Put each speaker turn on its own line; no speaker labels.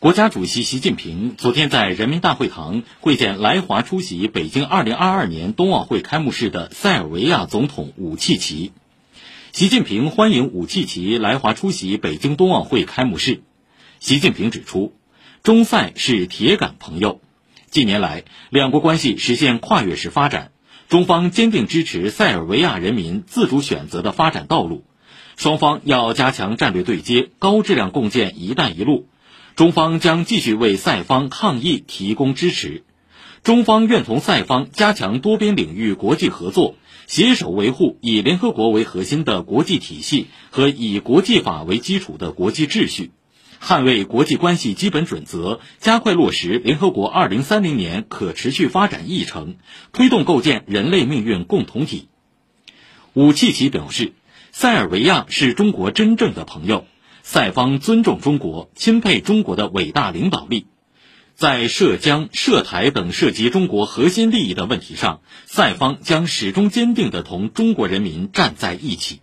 国家主席习近平昨天在人民大会堂会见来华出席北京2022年冬奥会开幕式的塞尔维亚总统武契奇。习近平欢迎武契奇来华出席北京冬奥会开幕式。习近平指出，中塞是铁杆朋友，近年来两国关系实现跨越式发展，中方坚定支持塞尔维亚人民自主选择的发展道路，双方要加强战略对接，高质量共建“一带一路”。中方将继续为塞方抗疫提供支持，中方愿同塞方加强多边领域国际合作，携手维护以联合国为核心的国际体系和以国际法为基础的国际秩序，捍卫国际关系基本准则，加快落实联合国2030年可持续发展议程，推动构建人类命运共同体。武契奇表示，塞尔维亚是中国真正的朋友。塞方尊重中国，钦佩中国的伟大领导力，在涉疆、涉台等涉及中国核心利益的问题上，塞方将始终坚定地同中国人民站在一起。